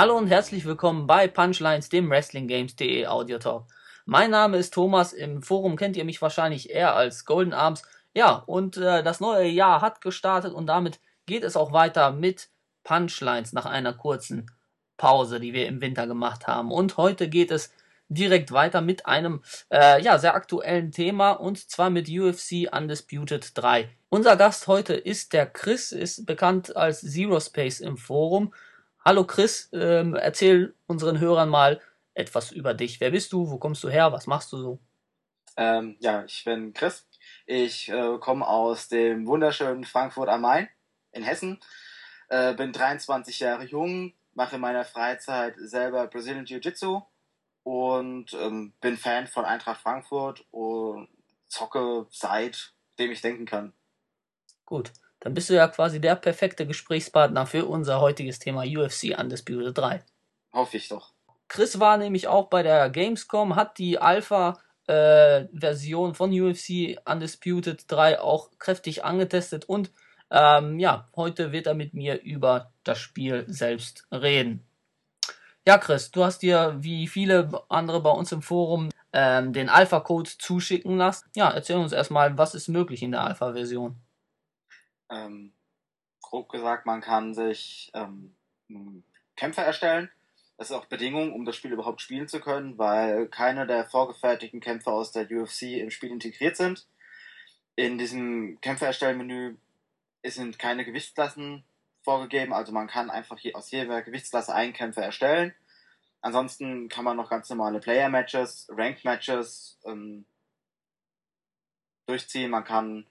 Hallo und herzlich willkommen bei Punchlines, dem WrestlingGames.de Audio Talk. Mein Name ist Thomas, im Forum kennt ihr mich wahrscheinlich eher als Golden Arms. Ja, und äh, das neue Jahr hat gestartet und damit geht es auch weiter mit Punchlines nach einer kurzen Pause, die wir im Winter gemacht haben. Und heute geht es direkt weiter mit einem äh, ja, sehr aktuellen Thema und zwar mit UFC Undisputed 3. Unser Gast heute ist der Chris, ist bekannt als Zero Space im Forum. Hallo Chris, ähm, erzähl unseren Hörern mal etwas über dich. Wer bist du? Wo kommst du her? Was machst du so? Ähm, ja, ich bin Chris. Ich äh, komme aus dem wunderschönen Frankfurt am Main in Hessen. Äh, bin 23 Jahre jung, mache in meiner Freizeit selber Brazilian Jiu-Jitsu und ähm, bin Fan von Eintracht Frankfurt und zocke seitdem ich denken kann. Gut, dann bist du ja quasi der perfekte Gesprächspartner für unser heutiges Thema UFC Undisputed 3. Hoffe ich doch. Chris war nämlich auch bei der Gamescom, hat die Alpha-Version äh, von UFC Undisputed 3 auch kräftig angetestet und ähm, ja, heute wird er mit mir über das Spiel selbst reden. Ja, Chris, du hast dir wie viele andere bei uns im Forum ähm, den Alpha-Code zuschicken lassen. Ja, erzähl uns erstmal, was ist möglich in der Alpha-Version? Ähm, grob gesagt, man kann sich ähm, Kämpfe erstellen. Das ist auch Bedingung, um das Spiel überhaupt spielen zu können, weil keine der vorgefertigten Kämpfe aus der UFC im Spiel integriert sind. In diesem Kämpfe-Erstellen-Menü sind keine Gewichtsklassen vorgegeben, also man kann einfach hier aus jeder Gewichtsklasse einen Kämpfer erstellen. Ansonsten kann man noch ganz normale Player-Matches, Ranked-Matches ähm, durchziehen. Man kann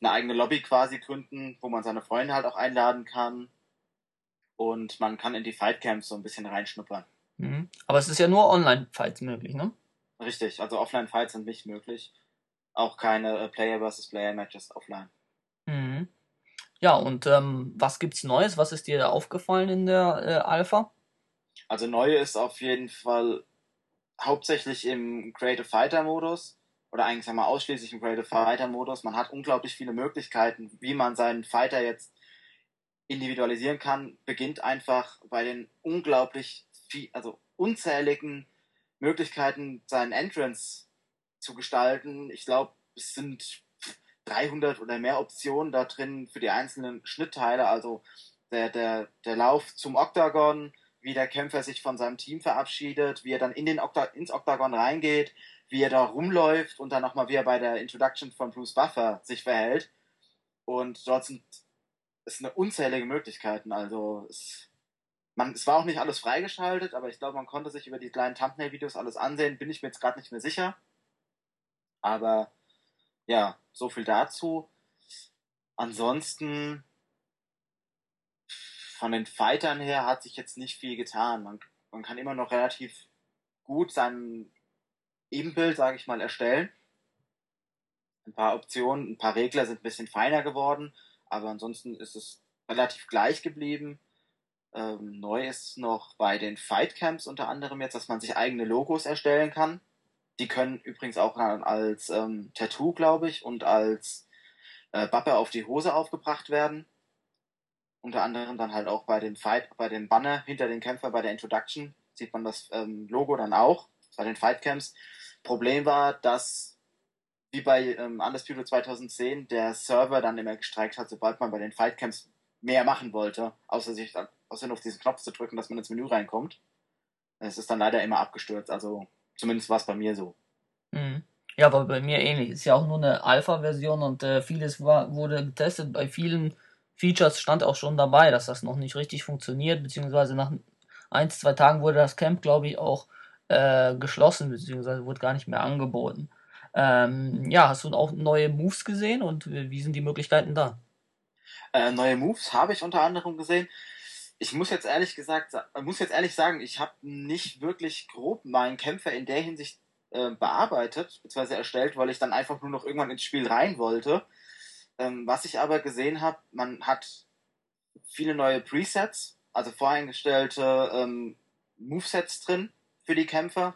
eine eigene Lobby quasi gründen, wo man seine Freunde halt auch einladen kann. Und man kann in die Fightcamps so ein bisschen reinschnuppern. Mhm. Aber es ist ja nur Online-Fights möglich, ne? Richtig, also Offline-Fights sind nicht möglich. Auch keine äh, Player versus Player-Matches offline. Mhm. Ja, und ähm, was gibt's Neues? Was ist dir da aufgefallen in der äh, Alpha? Also neu ist auf jeden Fall hauptsächlich im Creative Fighter Modus oder eigentlich sagen wir ausschließlich im Creative Fighter Modus. Man hat unglaublich viele Möglichkeiten, wie man seinen Fighter jetzt individualisieren kann. Beginnt einfach bei den unglaublich viel, also unzähligen Möglichkeiten, seinen Entrance zu gestalten. Ich glaube, es sind 300 oder mehr Optionen da drin für die einzelnen Schnittteile. Also der, der, der Lauf zum Octagon, wie der Kämpfer sich von seinem Team verabschiedet, wie er dann in den Okta ins Octagon reingeht, wie er da rumläuft und dann nochmal, wie er bei der Introduction von Bruce Buffer sich verhält. Und dort sind es eine unzählige Möglichkeiten. Also es, man, es war auch nicht alles freigeschaltet, aber ich glaube, man konnte sich über die kleinen Thumbnail-Videos alles ansehen. Bin ich mir jetzt gerade nicht mehr sicher. Aber ja, so viel dazu. Ansonsten von den Fightern her hat sich jetzt nicht viel getan. Man, man kann immer noch relativ gut sein Ebenbild, sage ich mal, erstellen. Ein paar Optionen, ein paar Regler sind ein bisschen feiner geworden, aber ansonsten ist es relativ gleich geblieben. Ähm, neu ist noch bei den Fightcamps unter anderem jetzt, dass man sich eigene Logos erstellen kann. Die können übrigens auch als ähm, Tattoo, glaube ich, und als äh, Bappe auf die Hose aufgebracht werden. Unter anderem dann halt auch bei dem Fight, bei dem Banner hinter den Kämpfer bei der Introduction sieht man das ähm, Logo dann auch bei den Fightcamps. Problem war, dass wie bei ähm, Undisputed 2010 der Server dann immer gestreikt hat, sobald man bei den Fightcamps mehr machen wollte, außer sich außer nur auf diesen Knopf zu drücken, dass man ins Menü reinkommt. Es ist dann leider immer abgestürzt. Also Zumindest war es bei mir so. Mhm. Ja, aber bei mir ähnlich. Ist ja auch nur eine Alpha-Version und äh, vieles war, wurde getestet. Bei vielen Features stand auch schon dabei, dass das noch nicht richtig funktioniert, beziehungsweise nach ein, zwei Tagen wurde das Camp, glaube ich, auch äh, geschlossen, beziehungsweise wurde gar nicht mehr angeboten. Ähm, ja, hast du auch neue Moves gesehen und wie sind die Möglichkeiten da? Äh, neue Moves habe ich unter anderem gesehen ich muss jetzt ehrlich gesagt, muss jetzt ehrlich sagen, ich habe nicht wirklich grob meinen Kämpfer in der Hinsicht äh, bearbeitet, beziehungsweise erstellt, weil ich dann einfach nur noch irgendwann ins Spiel rein wollte. Ähm, was ich aber gesehen habe, man hat viele neue Presets, also voreingestellte ähm, Movesets drin für die Kämpfer.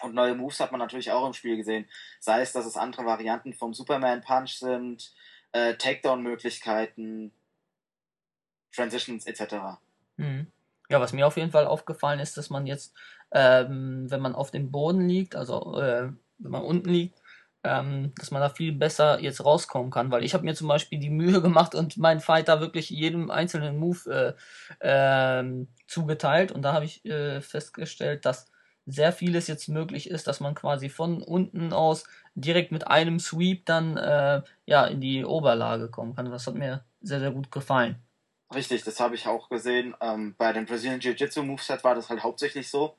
Und neue Moves hat man natürlich auch im Spiel gesehen. Sei es, dass es andere Varianten vom Superman Punch sind, äh, Takedown-Möglichkeiten, Transitions etc. Mhm. Ja, was mir auf jeden Fall aufgefallen ist, dass man jetzt, ähm, wenn man auf dem Boden liegt, also äh, wenn man unten liegt, ähm, dass man da viel besser jetzt rauskommen kann, weil ich habe mir zum Beispiel die Mühe gemacht und meinen Fighter wirklich jedem einzelnen Move äh, äh, zugeteilt und da habe ich äh, festgestellt, dass sehr vieles jetzt möglich ist, dass man quasi von unten aus direkt mit einem Sweep dann äh, ja in die Oberlage kommen kann. Das hat mir sehr, sehr gut gefallen. Richtig, das habe ich auch gesehen. Ähm, bei dem Brazilian Jiu-Jitsu Moveset war das halt hauptsächlich so.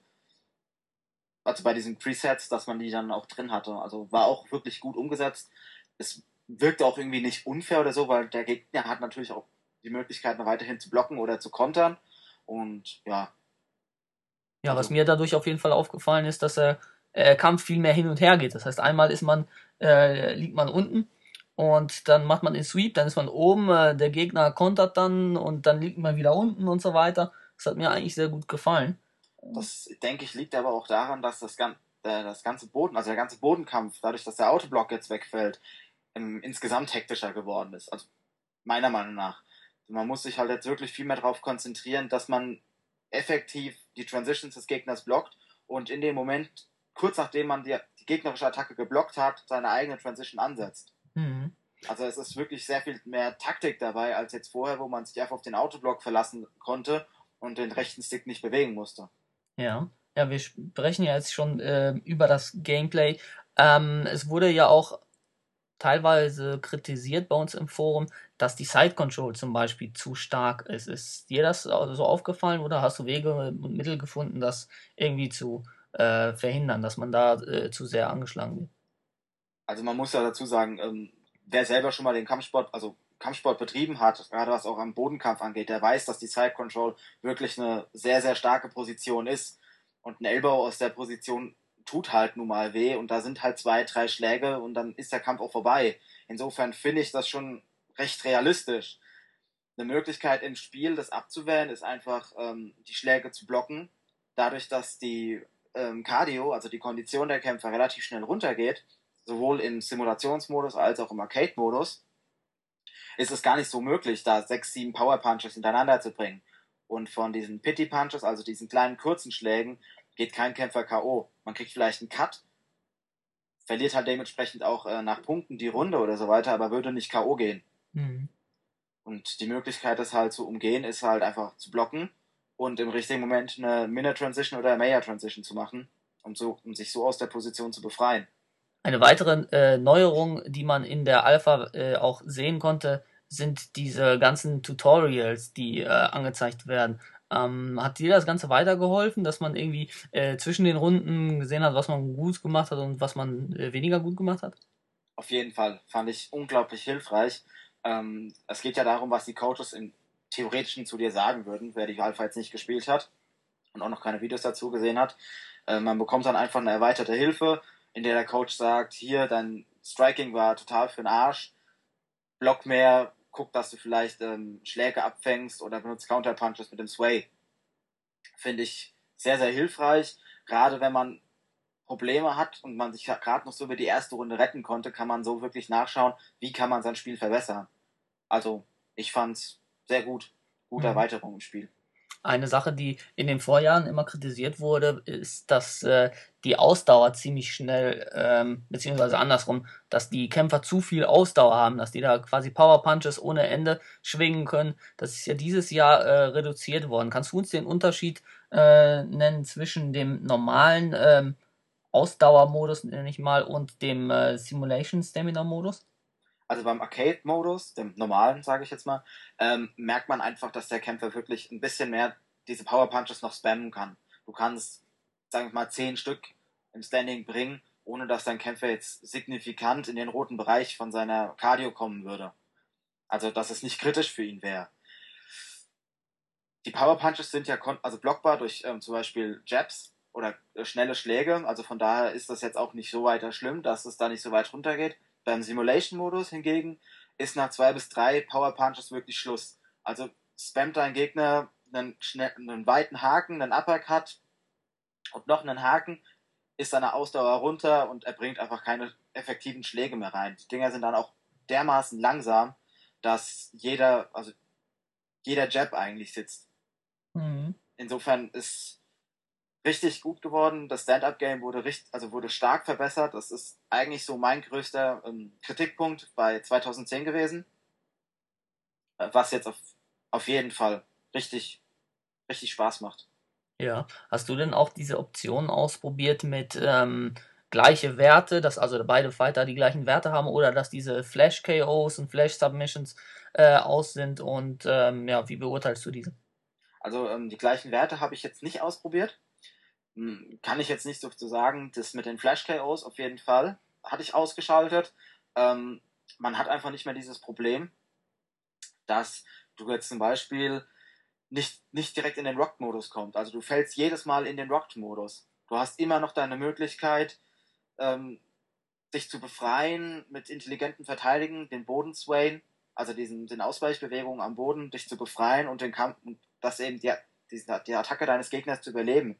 Also bei diesen Presets, dass man die dann auch drin hatte. Also war auch wirklich gut umgesetzt. Es wirkte auch irgendwie nicht unfair oder so, weil der Gegner hat natürlich auch die Möglichkeit, noch weiterhin zu blocken oder zu kontern. Und ja. Ja, also, was mir dadurch auf jeden Fall aufgefallen ist, dass der äh, Kampf viel mehr hin und her geht. Das heißt, einmal ist man, äh, liegt man unten und dann macht man den Sweep, dann ist man oben, äh, der Gegner kontert dann und dann liegt man wieder unten und so weiter. Das hat mir eigentlich sehr gut gefallen. Das denke ich liegt aber auch daran, dass das, äh, das ganze Boden, also der ganze Bodenkampf, dadurch, dass der Autoblock jetzt wegfällt, im, insgesamt hektischer geworden ist. Also meiner Meinung nach. Man muss sich halt jetzt wirklich viel mehr darauf konzentrieren, dass man effektiv die Transitions des Gegners blockt und in dem Moment, kurz nachdem man die, die gegnerische Attacke geblockt hat, seine eigene Transition ansetzt. Mhm. Also es ist wirklich sehr viel mehr Taktik dabei als jetzt vorher, wo man sich einfach auf den Autoblock verlassen konnte und den rechten Stick nicht bewegen musste. Ja, ja, wir sprechen ja jetzt schon äh, über das Gameplay. Ähm, es wurde ja auch teilweise kritisiert bei uns im Forum, dass die Side Control zum Beispiel zu stark ist. Ist dir das so aufgefallen oder hast du Wege und Mittel gefunden, das irgendwie zu äh, verhindern, dass man da äh, zu sehr angeschlagen wird? also man muss ja dazu sagen, ähm, wer selber schon mal den Kampfsport, also Kampfsport betrieben hat, gerade was auch am Bodenkampf angeht, der weiß, dass die Side Control wirklich eine sehr, sehr starke Position ist. Und ein Elbow aus der Position tut halt nun mal weh und da sind halt zwei, drei Schläge und dann ist der Kampf auch vorbei. Insofern finde ich das schon recht realistisch. Eine Möglichkeit im Spiel, das abzuwehren, ist einfach ähm, die Schläge zu blocken. Dadurch, dass die ähm, Cardio, also die Kondition der Kämpfer, relativ schnell runtergeht, sowohl im Simulationsmodus als auch im Arcade-Modus, ist es gar nicht so möglich, da sechs, sieben Power Punches hintereinander zu bringen. Und von diesen Pity Punches, also diesen kleinen kurzen Schlägen, geht kein Kämpfer K.O. Man kriegt vielleicht einen Cut, verliert halt dementsprechend auch äh, nach Punkten die Runde oder so weiter, aber würde nicht K.O. gehen. Mhm. Und die Möglichkeit, das halt zu umgehen, ist halt einfach zu blocken und im richtigen Moment eine Minute Transition oder Mayor Transition zu machen, um, so, um sich so aus der Position zu befreien. Eine weitere äh, Neuerung, die man in der Alpha äh, auch sehen konnte, sind diese ganzen Tutorials, die äh, angezeigt werden. Ähm, hat dir das Ganze weitergeholfen, dass man irgendwie äh, zwischen den Runden gesehen hat, was man gut gemacht hat und was man äh, weniger gut gemacht hat? Auf jeden Fall. Fand ich unglaublich hilfreich. Ähm, es geht ja darum, was die Coaches im Theoretischen zu dir sagen würden, wer die Alpha jetzt nicht gespielt hat und auch noch keine Videos dazu gesehen hat. Äh, man bekommt dann einfach eine erweiterte Hilfe in der der Coach sagt, hier, dein Striking war total für den Arsch, block mehr, guck, dass du vielleicht ähm, Schläge abfängst oder benutzt Counterpunches mit dem Sway. Finde ich sehr, sehr hilfreich. Gerade wenn man Probleme hat und man sich gerade noch so über die erste Runde retten konnte, kann man so wirklich nachschauen, wie kann man sein Spiel verbessern. Also, ich fand's sehr gut. Gute mhm. Erweiterung im Spiel. Eine Sache, die in den Vorjahren immer kritisiert wurde, ist, dass äh, die Ausdauer ziemlich schnell, ähm, beziehungsweise andersrum, dass die Kämpfer zu viel Ausdauer haben, dass die da quasi Power Punches ohne Ende schwingen können. Das ist ja dieses Jahr äh, reduziert worden. Kannst du uns den Unterschied äh, nennen zwischen dem normalen ähm, Ausdauermodus, nenne ich mal, und dem äh, Simulation Stamina Modus? Also beim Arcade-Modus, dem normalen, sage ich jetzt mal, ähm, merkt man einfach, dass der Kämpfer wirklich ein bisschen mehr diese Power Punches noch spammen kann. Du kannst, sagen wir mal, zehn Stück im Standing bringen, ohne dass dein Kämpfer jetzt signifikant in den roten Bereich von seiner Cardio kommen würde. Also, dass es nicht kritisch für ihn wäre. Die Power Punches sind ja also blockbar durch ähm, zum Beispiel Jabs oder äh, schnelle Schläge. Also von daher ist das jetzt auch nicht so weiter schlimm, dass es da nicht so weit runtergeht. Beim Simulation-Modus hingegen ist nach zwei bis drei Power Punches wirklich Schluss. Also spammt dein Gegner einen, schnell, einen weiten Haken, einen Uppercut und noch einen Haken, ist seine Ausdauer runter und er bringt einfach keine effektiven Schläge mehr rein. Die Dinger sind dann auch dermaßen langsam, dass jeder, also jeder Jab eigentlich sitzt. Mhm. insofern ist richtig gut geworden. Das Stand-Up-Game wurde, richtig, also wurde stark verbessert. Das ist eigentlich so mein größter ähm, Kritikpunkt bei 2010 gewesen. Äh, was jetzt auf, auf jeden Fall richtig, richtig Spaß macht. Ja, hast du denn auch diese Option ausprobiert mit ähm, gleiche Werte, dass also beide Fighter die gleichen Werte haben oder dass diese Flash KOs und Flash Submissions äh, aus sind und ähm, ja, wie beurteilst du diese? Also ähm, die gleichen Werte habe ich jetzt nicht ausprobiert. Hm, kann ich jetzt nicht so zu sagen. Das mit den Flash KOs auf jeden Fall hatte ich ausgeschaltet. Ähm, man hat einfach nicht mehr dieses Problem, dass du jetzt zum Beispiel nicht, nicht direkt in den Rocked-Modus kommst. Also du fällst jedes Mal in den Rocked-Modus. Du hast immer noch deine Möglichkeit, ähm, dich zu befreien mit intelligentem Verteidigen, den Boden swayen, also diesen, den Ausweichbewegungen am Boden, dich zu befreien und den Kampf, das eben die, die, die Attacke deines Gegners zu überleben.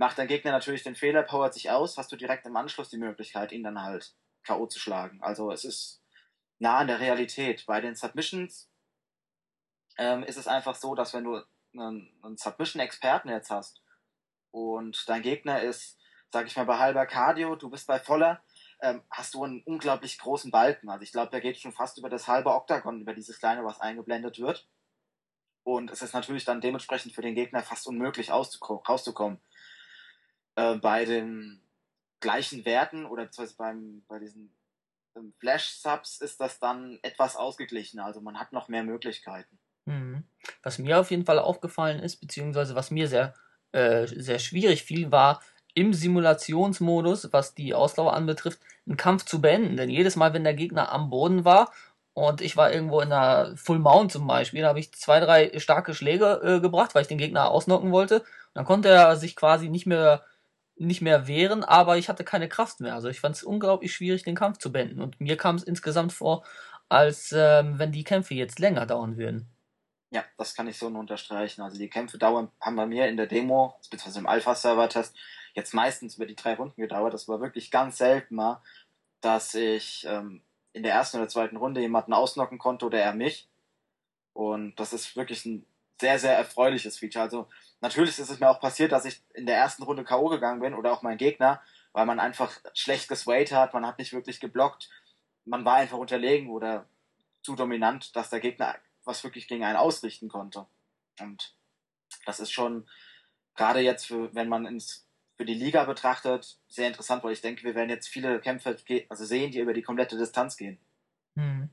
Macht dein Gegner natürlich den Fehler, powert sich aus, hast du direkt im Anschluss die Möglichkeit, ihn dann halt K.O. zu schlagen. Also es ist nah an der Realität. Bei den Submissions ähm, ist es einfach so, dass wenn du einen, einen Submission-Experten jetzt hast und dein Gegner ist, sag ich mal, bei halber Cardio, du bist bei voller, ähm, hast du einen unglaublich großen Balken. Also ich glaube, der geht schon fast über das halbe Oktagon, über dieses kleine, was eingeblendet wird. Und es ist natürlich dann dementsprechend für den Gegner fast unmöglich rauszukommen. Äh, bei den gleichen Werten oder beziehungsweise beim, bei diesen ähm, Flash-Subs ist das dann etwas ausgeglichener. Also man hat noch mehr Möglichkeiten. Mhm. Was mir auf jeden Fall aufgefallen ist, beziehungsweise was mir sehr, äh, sehr schwierig fiel, war im Simulationsmodus, was die Ausdauer anbetrifft, einen Kampf zu beenden. Denn jedes Mal, wenn der Gegner am Boden war und ich war irgendwo in einer Full Mount zum Beispiel, da habe ich zwei, drei starke Schläge äh, gebracht, weil ich den Gegner ausnocken wollte. Und dann konnte er sich quasi nicht mehr nicht mehr wehren, aber ich hatte keine Kraft mehr. Also ich fand es unglaublich schwierig, den Kampf zu beenden. Und mir kam es insgesamt vor, als ähm, wenn die Kämpfe jetzt länger dauern würden. Ja, das kann ich so nur unterstreichen. Also die Kämpfe dauern, haben bei mir in der Demo, beziehungsweise im Alpha-Server-Test, jetzt meistens über die drei Runden gedauert. Das war wirklich ganz selten mal, dass ich ähm, in der ersten oder zweiten Runde jemanden ausnocken konnte oder er mich. Und das ist wirklich ein sehr, sehr erfreuliches Feature. Also natürlich ist es mir auch passiert, dass ich in der ersten Runde K.O. gegangen bin oder auch mein Gegner, weil man einfach schlecht geswayt hat, man hat nicht wirklich geblockt, man war einfach unterlegen oder zu dominant, dass der Gegner was wirklich gegen einen ausrichten konnte. Und das ist schon gerade jetzt, für, wenn man ins, für die Liga betrachtet, sehr interessant, weil ich denke, wir werden jetzt viele Kämpfe also sehen, die über die komplette Distanz gehen. Hm.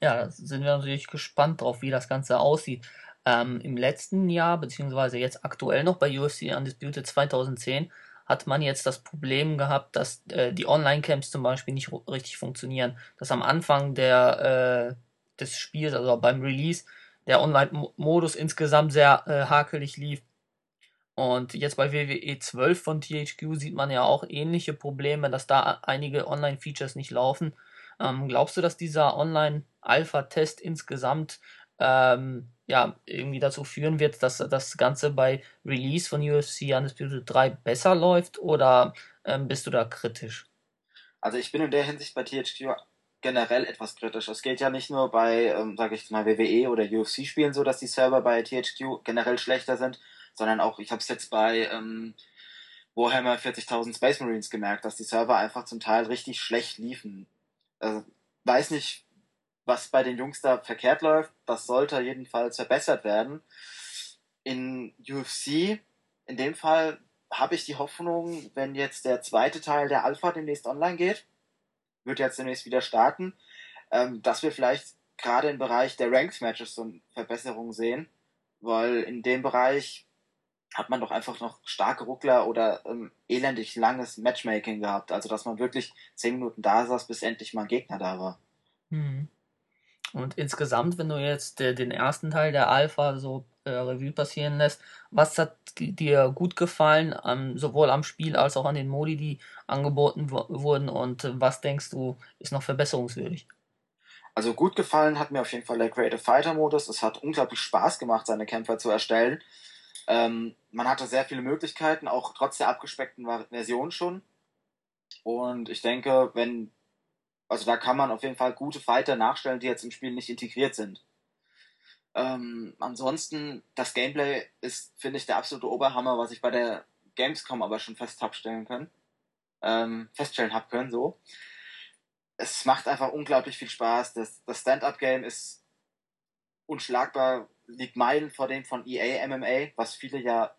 Ja, da sind wir natürlich gespannt drauf, wie das Ganze aussieht. Ähm, Im letzten Jahr, beziehungsweise jetzt aktuell noch bei UFC Undisputed 2010, hat man jetzt das Problem gehabt, dass äh, die Online-Camps zum Beispiel nicht richtig funktionieren. Dass am Anfang der, äh, des Spiels, also beim Release, der Online-Modus insgesamt sehr äh, hakelig lief. Und jetzt bei WWE 12 von THQ sieht man ja auch ähnliche Probleme, dass da einige Online-Features nicht laufen. Ähm, glaubst du, dass dieser Online-Alpha-Test insgesamt ähm, ja, irgendwie dazu führen wird, dass das Ganze bei Release von UFC Undisputed 3 besser läuft oder ähm, bist du da kritisch? Also ich bin in der Hinsicht bei THQ generell etwas kritisch. Es geht ja nicht nur bei, ähm, sage ich mal, WWE oder UFC-Spielen so, dass die Server bei THQ generell schlechter sind, sondern auch, ich habe es jetzt bei ähm, Warhammer 40.000 Space Marines gemerkt, dass die Server einfach zum Teil richtig schlecht liefen. Also, weiß nicht, was bei den Jungs da verkehrt läuft, das sollte jedenfalls verbessert werden. In UFC, in dem Fall, habe ich die Hoffnung, wenn jetzt der zweite Teil der Alpha demnächst online geht, wird jetzt demnächst wieder starten, ähm, dass wir vielleicht gerade im Bereich der Ranked Matches so eine Verbesserung sehen, weil in dem Bereich hat man doch einfach noch starke Ruckler oder ähm, elendig langes Matchmaking gehabt. Also, dass man wirklich zehn Minuten da saß, bis endlich mal ein Gegner da war. Mhm. Und insgesamt, wenn du jetzt äh, den ersten Teil der Alpha so äh, Revue passieren lässt, was hat dir gut gefallen, ähm, sowohl am Spiel als auch an den Modi, die angeboten wurden und äh, was denkst du ist noch verbesserungswürdig? Also gut gefallen hat mir auf jeden Fall der Creative Fighter Modus. Es hat unglaublich Spaß gemacht, seine Kämpfer zu erstellen. Ähm, man hatte sehr viele Möglichkeiten, auch trotz der abgespeckten Version schon. Und ich denke, wenn also da kann man auf jeden Fall gute Fighter nachstellen, die jetzt im Spiel nicht integriert sind. Ähm, ansonsten, das Gameplay ist, finde ich, der absolute Oberhammer, was ich bei der Gamescom aber schon fest abstellen können. Ähm, feststellen habe können, so. Es macht einfach unglaublich viel Spaß. Das, das Stand-Up-Game ist unschlagbar, liegt Meilen vor dem von EA MMA, was viele ja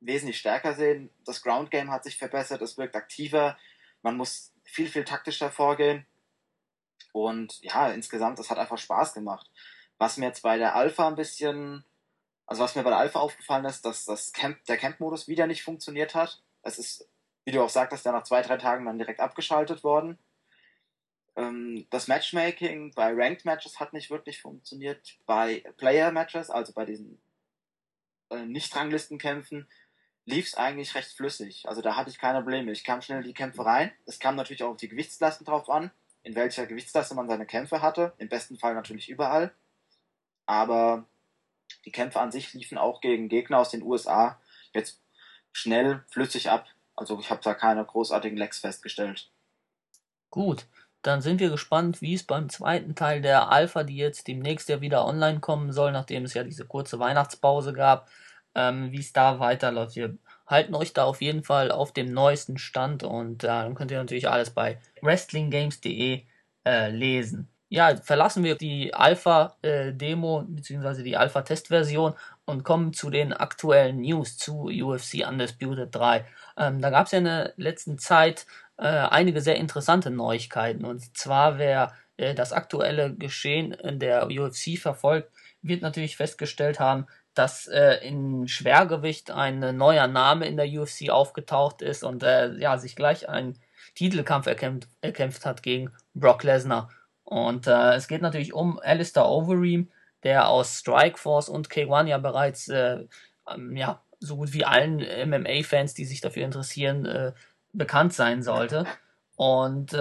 wesentlich stärker sehen. Das Ground-Game hat sich verbessert, es wirkt aktiver, man muss viel, viel taktischer vorgehen. Und ja, insgesamt, das hat einfach Spaß gemacht. Was mir jetzt bei der Alpha ein bisschen, also was mir bei der Alpha aufgefallen ist, dass das Camp, der Camp-Modus wieder nicht funktioniert hat. Es ist, wie du auch sagtest, ja nach zwei, drei Tagen dann direkt abgeschaltet worden. Ähm, das Matchmaking bei Ranked Matches hat nicht wirklich funktioniert. Bei Player Matches, also bei diesen äh, Nicht-Ranglistenkämpfen, lief es eigentlich recht flüssig. Also da hatte ich keine Probleme. Ich kam schnell in die Kämpfe rein. Es kam natürlich auch auf die Gewichtsklassen drauf an, in welcher Gewichtsklasse man seine Kämpfe hatte. Im besten Fall natürlich überall. Aber die Kämpfe an sich liefen auch gegen Gegner aus den USA jetzt schnell, flüssig ab. Also ich habe da keine großartigen Lecks festgestellt. Gut, dann sind wir gespannt, wie es beim zweiten Teil der Alpha, die jetzt demnächst ja wieder online kommen soll, nachdem es ja diese kurze Weihnachtspause gab, ähm, wie es da weiterläuft. Wir halten euch da auf jeden Fall auf dem neuesten Stand und äh, dann könnt ihr natürlich alles bei wrestlinggames.de äh, lesen. Ja, verlassen wir die Alpha-Demo äh, bzw. die Alpha-Testversion und kommen zu den aktuellen News zu UFC Undisputed 3. Ähm, da gab es ja in der letzten Zeit äh, einige sehr interessante Neuigkeiten. Und zwar, wer äh, das aktuelle Geschehen in der UFC verfolgt, wird natürlich festgestellt haben, dass äh, in Schwergewicht ein neuer Name in der UFC aufgetaucht ist und äh, ja, sich gleich einen Titelkampf erkämpft, erkämpft hat gegen Brock Lesnar. Und äh, es geht natürlich um Alistair Overeem, der aus Strikeforce und K1 ja bereits äh, ähm, ja, so gut wie allen MMA-Fans, die sich dafür interessieren, äh, bekannt sein sollte. Und äh,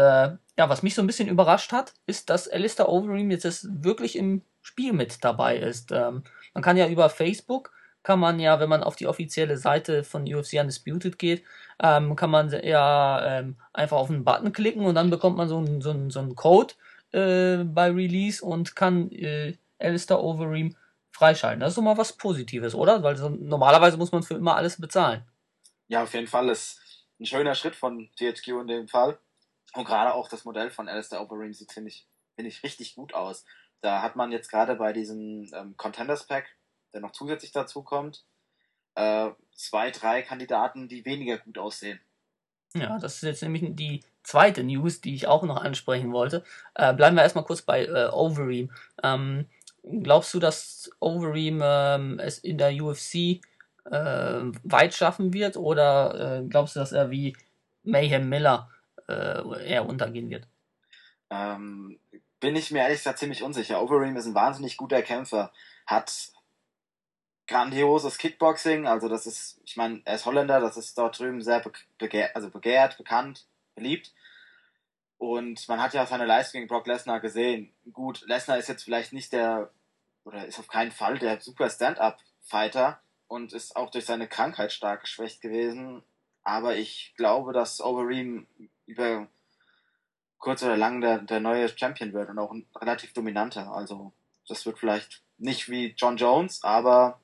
ja, was mich so ein bisschen überrascht hat, ist, dass Alistair Overeem jetzt wirklich im Spiel mit dabei ist. Ähm, man kann ja über Facebook, kann man ja, wenn man auf die offizielle Seite von UFC Undisputed geht, ähm, kann man ja ähm, einfach auf einen Button klicken und dann bekommt man so einen so so einen Code äh, bei Release und kann äh, Alistair Overeem freischalten. Das ist doch mal was Positives, oder? Weil so, normalerweise muss man für immer alles bezahlen. Ja, auf jeden Fall ist ein schöner Schritt von THQ in dem Fall. Und gerade auch das Modell von Alistair Overeem sieht, finde ich, finde ich richtig gut aus. Da hat man jetzt gerade bei diesem ähm, Contenders Pack, der noch zusätzlich dazu kommt, äh, zwei, drei Kandidaten, die weniger gut aussehen. Ja, das ist jetzt nämlich die zweite News, die ich auch noch ansprechen wollte. Äh, bleiben wir erstmal kurz bei äh, Overeem. Ähm, glaubst du, dass Overeem ähm, es in der UFC äh, weit schaffen wird oder äh, glaubst du, dass er wie Mayhem Miller äh, eher untergehen wird? Ähm, bin ich mir ehrlich gesagt ziemlich unsicher. Overeem ist ein wahnsinnig guter Kämpfer, hat grandioses Kickboxing, also das ist, ich meine, er ist Holländer, das ist dort drüben sehr begehrt, also begehrt, bekannt, beliebt. Und man hat ja seine Leistung gegen Brock Lesnar gesehen. Gut, Lesnar ist jetzt vielleicht nicht der, oder ist auf keinen Fall der super Stand-Up-Fighter und ist auch durch seine Krankheit stark geschwächt gewesen. Aber ich glaube, dass Overeem über kurz oder lang der, der neue Champion wird und auch ein relativ dominanter. Also das wird vielleicht nicht wie John Jones, aber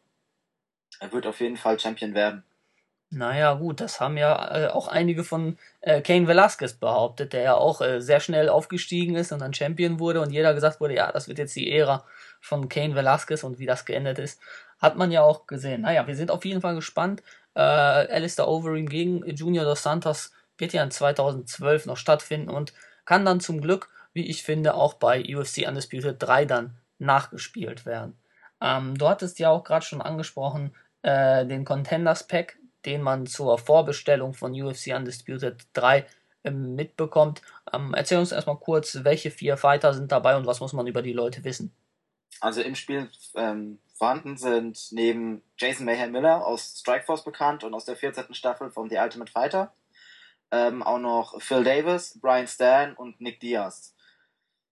er wird auf jeden Fall Champion werden. Naja, gut, das haben ja äh, auch einige von äh, Kane Velasquez behauptet, der ja auch äh, sehr schnell aufgestiegen ist und dann Champion wurde und jeder gesagt wurde, ja, das wird jetzt die Ära von Kane Velasquez und wie das geendet ist, hat man ja auch gesehen. Naja, wir sind auf jeden Fall gespannt. Äh, Alistair Overeem gegen Junior dos Santos wird ja in 2012 noch stattfinden und kann dann zum Glück, wie ich finde, auch bei UFC Undisputed 3 dann nachgespielt werden. Ähm, du hattest ja auch gerade schon angesprochen, äh, den Contenders Pack, den man zur Vorbestellung von UFC Undisputed 3 ähm, mitbekommt. Ähm, erzähl uns erstmal kurz, welche vier Fighter sind dabei und was muss man über die Leute wissen? Also im Spiel ähm, vorhanden sind neben Jason Mayhem Miller aus Strikeforce bekannt und aus der 14. Staffel von The Ultimate Fighter ähm, auch noch Phil Davis, Brian Stan und Nick Diaz.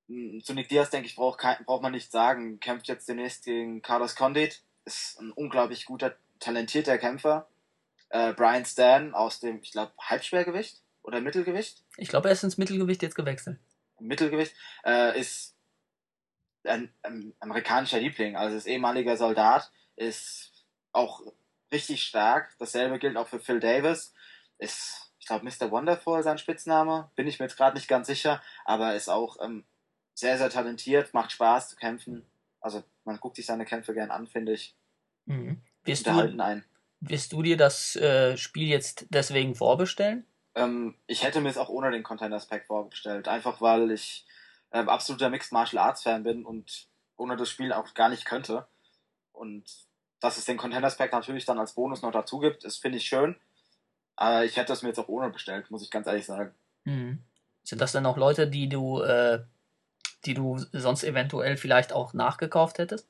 Hm, zu Nick Diaz, denke ich, braucht, braucht man nicht sagen. Kämpft jetzt demnächst gegen Carlos Condit. Ist ein unglaublich guter, talentierter Kämpfer. Äh, Brian Stan aus dem, ich glaube, Halbschwergewicht oder Mittelgewicht. Ich glaube, er ist ins Mittelgewicht jetzt gewechselt. Mittelgewicht. Äh, ist ein, ein amerikanischer Liebling, also ist ehemaliger Soldat, ist auch richtig stark. Dasselbe gilt auch für Phil Davis. Ist, ich glaube, Mr. Wonderful sein Spitzname. Bin ich mir jetzt gerade nicht ganz sicher, aber ist auch ähm, sehr, sehr talentiert, macht Spaß zu kämpfen. Also man guckt sich seine Kämpfe gern an, finde ich. Mhm. Wirst, du, ein. wirst du dir das äh, Spiel jetzt deswegen vorbestellen? Ähm, ich hätte mir es auch ohne den Contenders Pack vorbestellt, einfach weil ich ähm, absoluter Mixed Martial Arts Fan bin und ohne das Spiel auch gar nicht könnte. Und dass es den Contenders Pack natürlich dann als Bonus noch dazu gibt, ist finde ich schön. Aber ich hätte es mir jetzt auch ohne bestellt, muss ich ganz ehrlich sagen. Mhm. Sind das denn auch Leute, die du, äh, die du sonst eventuell vielleicht auch nachgekauft hättest?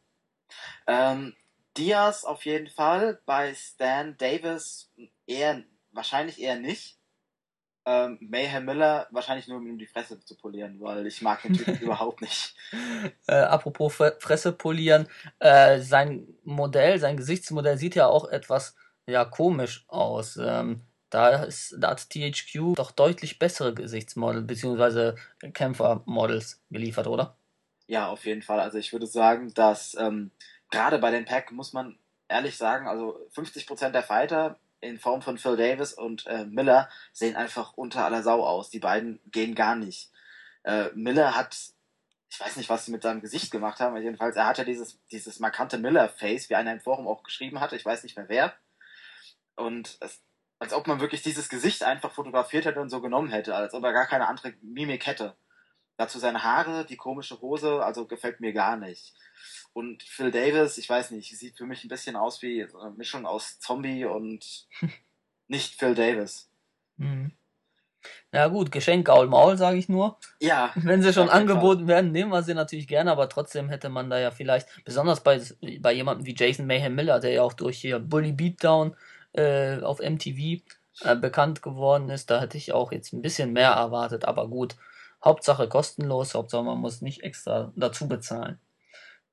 Ähm, Diaz auf jeden Fall, bei Stan Davis eher, wahrscheinlich eher nicht. Ähm, Mayhem Miller wahrscheinlich nur, um ihm die Fresse zu polieren, weil ich mag den Typen überhaupt nicht. Äh, apropos Fresse polieren, äh, sein Modell, sein Gesichtsmodell sieht ja auch etwas ja komisch aus. Ähm, da, ist, da hat THQ doch deutlich bessere Gesichtsmodel bzw. Kämpfermodels geliefert, oder? Ja, auf jeden Fall. Also ich würde sagen, dass ähm, gerade bei den Pack muss man ehrlich sagen, also 50% der Fighter in Form von Phil Davis und äh, Miller sehen einfach unter aller Sau aus. Die beiden gehen gar nicht. Äh, Miller hat, ich weiß nicht, was sie mit seinem Gesicht gemacht haben, jedenfalls, er hat ja dieses, dieses markante Miller-Face, wie einer im Forum auch geschrieben hatte, ich weiß nicht mehr wer. Und es, als ob man wirklich dieses Gesicht einfach fotografiert hätte und so genommen hätte, als ob er gar keine andere Mimik hätte. Dazu seine Haare, die komische Hose, also gefällt mir gar nicht. Und Phil Davis, ich weiß nicht, sieht für mich ein bisschen aus wie eine Mischung aus Zombie und nicht Phil Davis. Mhm. Ja gut, Geschenk Gaul Maul, sage ich nur. Ja. Wenn sie schon angeboten Fall. werden, nehmen wir sie natürlich gerne, aber trotzdem hätte man da ja vielleicht, besonders bei, bei jemandem wie Jason Mayhem Miller, der ja auch durch hier Bully Beatdown äh, auf MTV äh, bekannt geworden ist, da hätte ich auch jetzt ein bisschen mehr erwartet, aber gut. Hauptsache kostenlos, Hauptsache man muss nicht extra dazu bezahlen.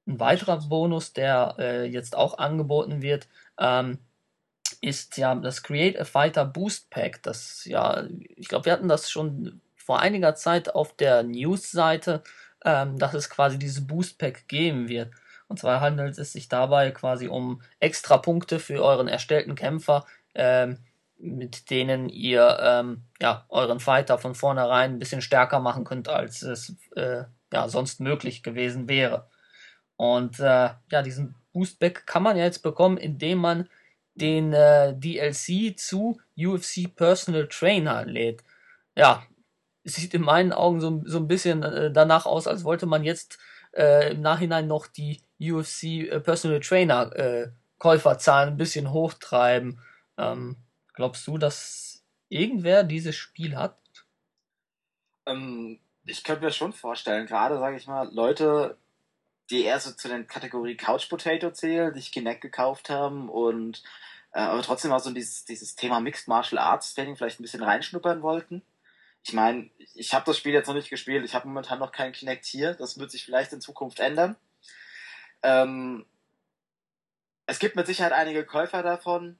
Ein weiterer Bonus, der äh, jetzt auch angeboten wird, ähm, ist ja das Create a Fighter Boost Pack. Das ja, ich glaube, wir hatten das schon vor einiger Zeit auf der News-Seite, ähm, dass es quasi dieses Boost Pack geben wird. Und zwar handelt es sich dabei quasi um extra Punkte für euren erstellten Kämpfer, ähm, mit denen ihr ähm, ja, euren Fighter von vornherein ein bisschen stärker machen könnt, als es äh, ja, sonst möglich gewesen wäre. Und äh, ja, diesen Boostback kann man ja jetzt bekommen, indem man den äh, DLC zu UFC Personal Trainer lädt. Ja, sieht in meinen Augen so, so ein bisschen äh, danach aus, als wollte man jetzt äh, im Nachhinein noch die UFC äh, Personal Trainer äh, Käuferzahlen ein bisschen hochtreiben. Ähm, glaubst du, dass irgendwer dieses Spiel hat? Ähm, ich könnte mir schon vorstellen, gerade sage ich mal, Leute, die eher so zu den Kategorie Couch Potato zählen, die sich Kinect gekauft haben und äh, aber trotzdem auch so dieses, dieses Thema Mixed Martial Arts Training vielleicht ein bisschen reinschnuppern wollten. Ich meine, ich habe das Spiel jetzt noch nicht gespielt, ich habe momentan noch keinen Kinect hier, das wird sich vielleicht in Zukunft ändern. Ähm, es gibt mit Sicherheit einige Käufer davon.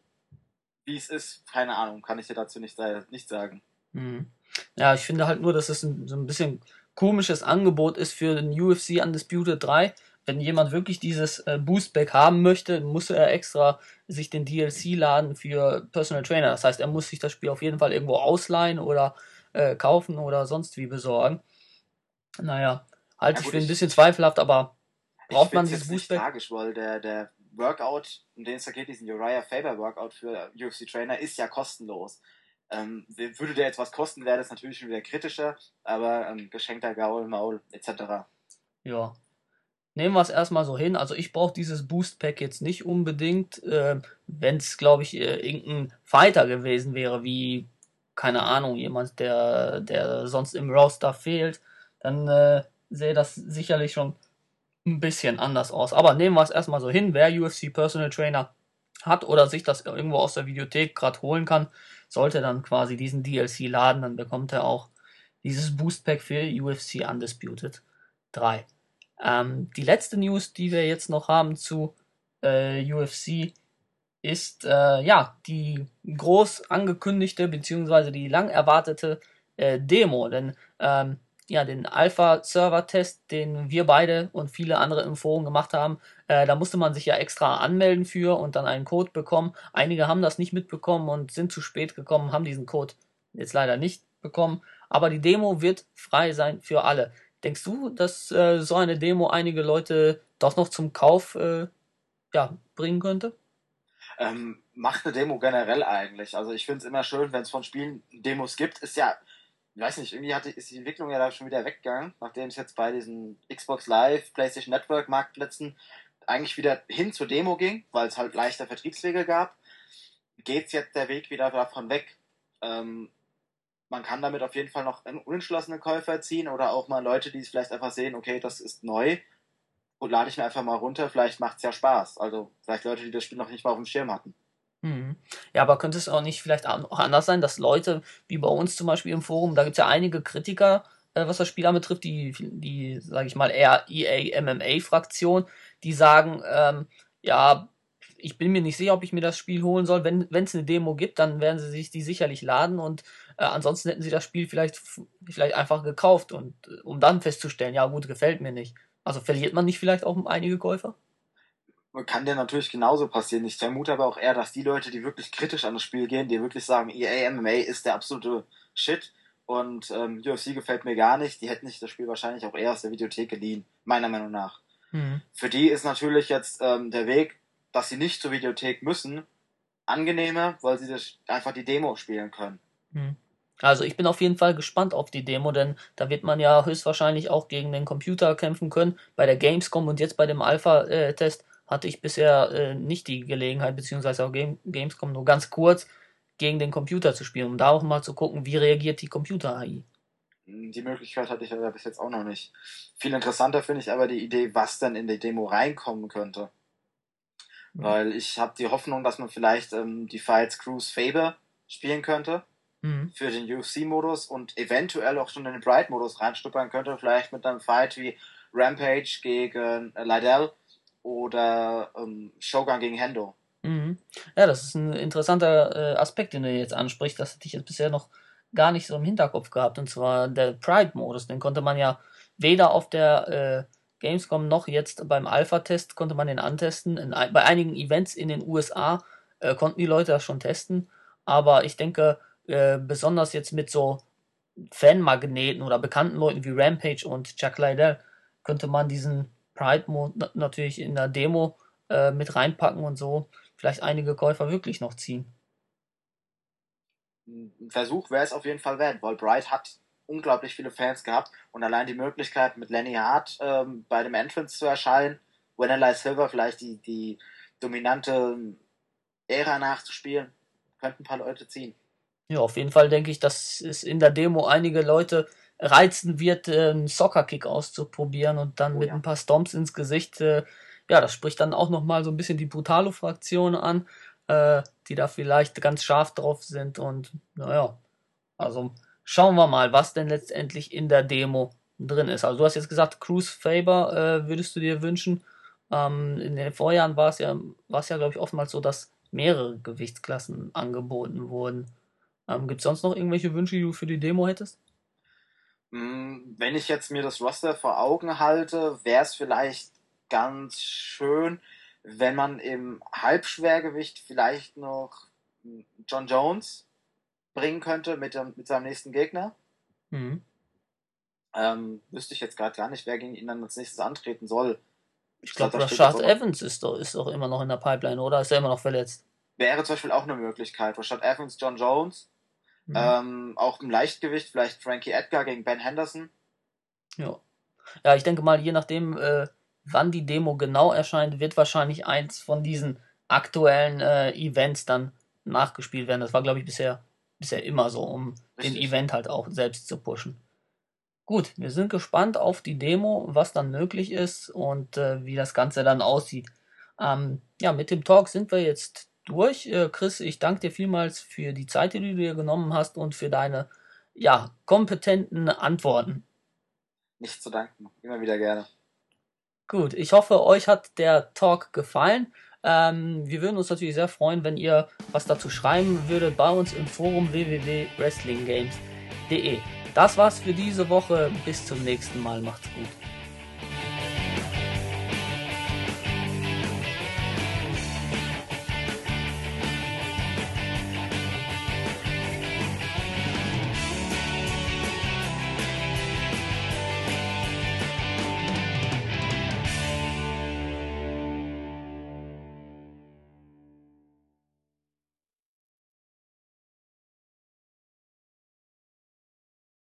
Wie es ist, keine Ahnung, kann ich dir dazu nicht, nicht sagen. Mhm. Ja, ich finde halt nur, dass es ein, so ein bisschen komisches Angebot ist für den UFC Undisputed 3. Wenn jemand wirklich dieses äh, Boostback haben möchte, muss er extra sich den DLC laden für Personal Trainer. Das heißt, er muss sich das Spiel auf jeden Fall irgendwo ausleihen oder äh, kaufen oder sonst wie besorgen. Naja, halte ja, ich für ein bisschen zweifelhaft, aber braucht man dieses Boostback? tragisch, weil der, der Workout, um den es da geht, diesen Uriah Faber Workout für UFC Trainer, ist ja kostenlos. Ähm, würde der jetzt was kosten, wäre das natürlich schon wieder kritischer, aber ähm, geschenkter Gaul, Maul etc. Ja. Nehmen wir es erstmal so hin. Also ich brauche dieses Boost Pack jetzt nicht unbedingt. Äh, Wenn es, glaube ich, äh, irgendein Fighter gewesen wäre, wie, keine Ahnung, jemand, der, der sonst im Roster fehlt, dann äh, sähe das sicherlich schon ein bisschen anders aus. Aber nehmen wir es erstmal so hin. Wer UFC Personal Trainer hat oder sich das irgendwo aus der Videothek gerade holen kann, sollte dann quasi diesen DLC laden, dann bekommt er auch dieses Boost Pack für UFC Undisputed 3. Ähm, die letzte News, die wir jetzt noch haben zu äh, UFC, ist äh, ja die groß angekündigte bzw. die lang erwartete äh, Demo. Denn ähm, ja, den Alpha-Server-Test, den wir beide und viele andere im Forum gemacht haben, äh, da musste man sich ja extra anmelden für und dann einen Code bekommen. Einige haben das nicht mitbekommen und sind zu spät gekommen, haben diesen Code jetzt leider nicht bekommen. Aber die Demo wird frei sein für alle. Denkst du, dass äh, so eine Demo einige Leute doch noch zum Kauf äh, ja, bringen könnte? Ähm, macht eine Demo generell eigentlich. Also ich finde es immer schön, wenn es von Spielen Demos gibt. Ist ja ich weiß nicht, irgendwie hatte, ist die Entwicklung ja da schon wieder weggegangen, nachdem es jetzt bei diesen Xbox Live, PlayStation Network Marktplätzen eigentlich wieder hin zur Demo ging, weil es halt leichter Vertriebswege gab, geht jetzt der Weg wieder davon weg. Ähm, man kann damit auf jeden Fall noch einen unentschlossenen Käufer ziehen oder auch mal Leute, die es vielleicht einfach sehen, okay, das ist neu und lade ich mir einfach mal runter, vielleicht macht es ja Spaß. Also vielleicht Leute, die das Spiel noch nicht mal auf dem Schirm hatten. Mhm. Ja, aber könnte es auch nicht vielleicht auch anders sein, dass Leute, wie bei uns zum Beispiel im Forum, da gibt es ja einige Kritiker, äh, was das Spiel anbetrifft, die, die, sage ich mal, eher EA MMA-Fraktion, die sagen, ähm, ja, ich bin mir nicht sicher, ob ich mir das Spiel holen soll. Wenn es eine Demo gibt, dann werden sie sich die sicherlich laden und äh, ansonsten hätten sie das Spiel vielleicht, vielleicht einfach gekauft und äh, um dann festzustellen, ja gut, gefällt mir nicht. Also verliert man nicht vielleicht auch einige Käufer? Kann dir natürlich genauso passieren. Ich vermute aber auch eher, dass die Leute, die wirklich kritisch an das Spiel gehen, die wirklich sagen, EA MMA ist der absolute Shit und ähm, UFC gefällt mir gar nicht, die hätten sich das Spiel wahrscheinlich auch eher aus der Videothek geliehen, meiner Meinung nach. Mhm. Für die ist natürlich jetzt ähm, der Weg, dass sie nicht zur Videothek müssen, angenehmer, weil sie das einfach die Demo spielen können. Mhm. Also ich bin auf jeden Fall gespannt auf die Demo, denn da wird man ja höchstwahrscheinlich auch gegen den Computer kämpfen können. Bei der Gamescom und jetzt bei dem Alpha-Test hatte ich bisher äh, nicht die Gelegenheit, beziehungsweise auch Game Gamescom nur ganz kurz gegen den Computer zu spielen, um da auch mal zu gucken, wie reagiert die Computer-AI. Die Möglichkeit hatte ich aber bis jetzt auch noch nicht. Viel interessanter finde ich aber die Idee, was dann in die Demo reinkommen könnte. Mhm. Weil ich habe die Hoffnung, dass man vielleicht ähm, die Fights Cruise Faber spielen könnte mhm. für den UFC-Modus und eventuell auch schon in den Bright-Modus reinstuppern könnte, vielleicht mit einem Fight wie Rampage gegen äh, Lydell oder ähm, Shogun gegen Hendo. Mhm. Ja, das ist ein interessanter äh, Aspekt, den du jetzt ansprichst. Das hätte ich jetzt bisher noch gar nicht so im Hinterkopf gehabt. Und zwar der Pride-Modus. Den konnte man ja weder auf der äh, Gamescom noch jetzt beim Alpha-Test konnte man den antesten. In, bei einigen Events in den USA äh, konnten die Leute das schon testen. Aber ich denke, äh, besonders jetzt mit so Fanmagneten oder bekannten Leuten wie Rampage und Chuck Liddell könnte man diesen Pride Mode natürlich in der Demo äh, mit reinpacken und so vielleicht einige Käufer wirklich noch ziehen. Ein Versuch wäre es auf jeden Fall wert, weil Bright hat unglaublich viele Fans gehabt und allein die Möglichkeit mit Lenny Hart ähm, bei dem Entrance zu erscheinen, Vanilla Silver vielleicht die, die dominante Ära nachzuspielen, könnten ein paar Leute ziehen. Ja, auf jeden Fall denke ich, dass es in der Demo einige Leute reizen wird, äh, einen Soccer-Kick auszuprobieren und dann oh, mit ja. ein paar Stomps ins Gesicht. Äh, ja, das spricht dann auch nochmal so ein bisschen die Brutalo-Fraktion an, äh, die da vielleicht ganz scharf drauf sind. Und naja, also schauen wir mal, was denn letztendlich in der Demo drin ist. Also du hast jetzt gesagt, Cruise Faber würdest du dir wünschen. Ähm, in den Vorjahren war es ja, war es ja, glaube ich, oftmals so, dass mehrere Gewichtsklassen angeboten wurden. Ähm, Gibt es sonst noch irgendwelche Wünsche, die du für die Demo hättest? Hm, wenn ich jetzt mir das Roster vor Augen halte, wäre es vielleicht ganz schön, wenn man im Halbschwergewicht vielleicht noch John Jones bringen könnte mit, dem, mit seinem nächsten Gegner. Mhm. Ähm, wüsste ich jetzt gerade gar nicht, wer gegen ihn dann als nächstes antreten soll. Ich, ich glaube, Rashad Evans ist doch, ist doch immer noch in der Pipeline, oder? Ist er immer noch verletzt? Wäre zum Beispiel auch eine Möglichkeit. Rashad Evans, John Jones Mhm. Ähm, auch im Leichtgewicht vielleicht Frankie Edgar gegen Ben Henderson. Ja. Ja, ich denke mal, je nachdem, äh, wann die Demo genau erscheint, wird wahrscheinlich eins von diesen aktuellen äh, Events dann nachgespielt werden. Das war, glaube ich, bisher, bisher immer so, um Richtig. den Event halt auch selbst zu pushen. Gut, wir sind gespannt auf die Demo, was dann möglich ist und äh, wie das Ganze dann aussieht. Ähm, ja, mit dem Talk sind wir jetzt durch. Äh, Chris, ich danke dir vielmals für die Zeit, die du dir genommen hast und für deine ja, kompetenten Antworten. Nicht zu danken, immer wieder gerne. Gut, ich hoffe, euch hat der Talk gefallen. Ähm, wir würden uns natürlich sehr freuen, wenn ihr was dazu schreiben würdet bei uns im Forum www.wrestlinggames.de. Das war's für diese Woche. Bis zum nächsten Mal. Macht's gut.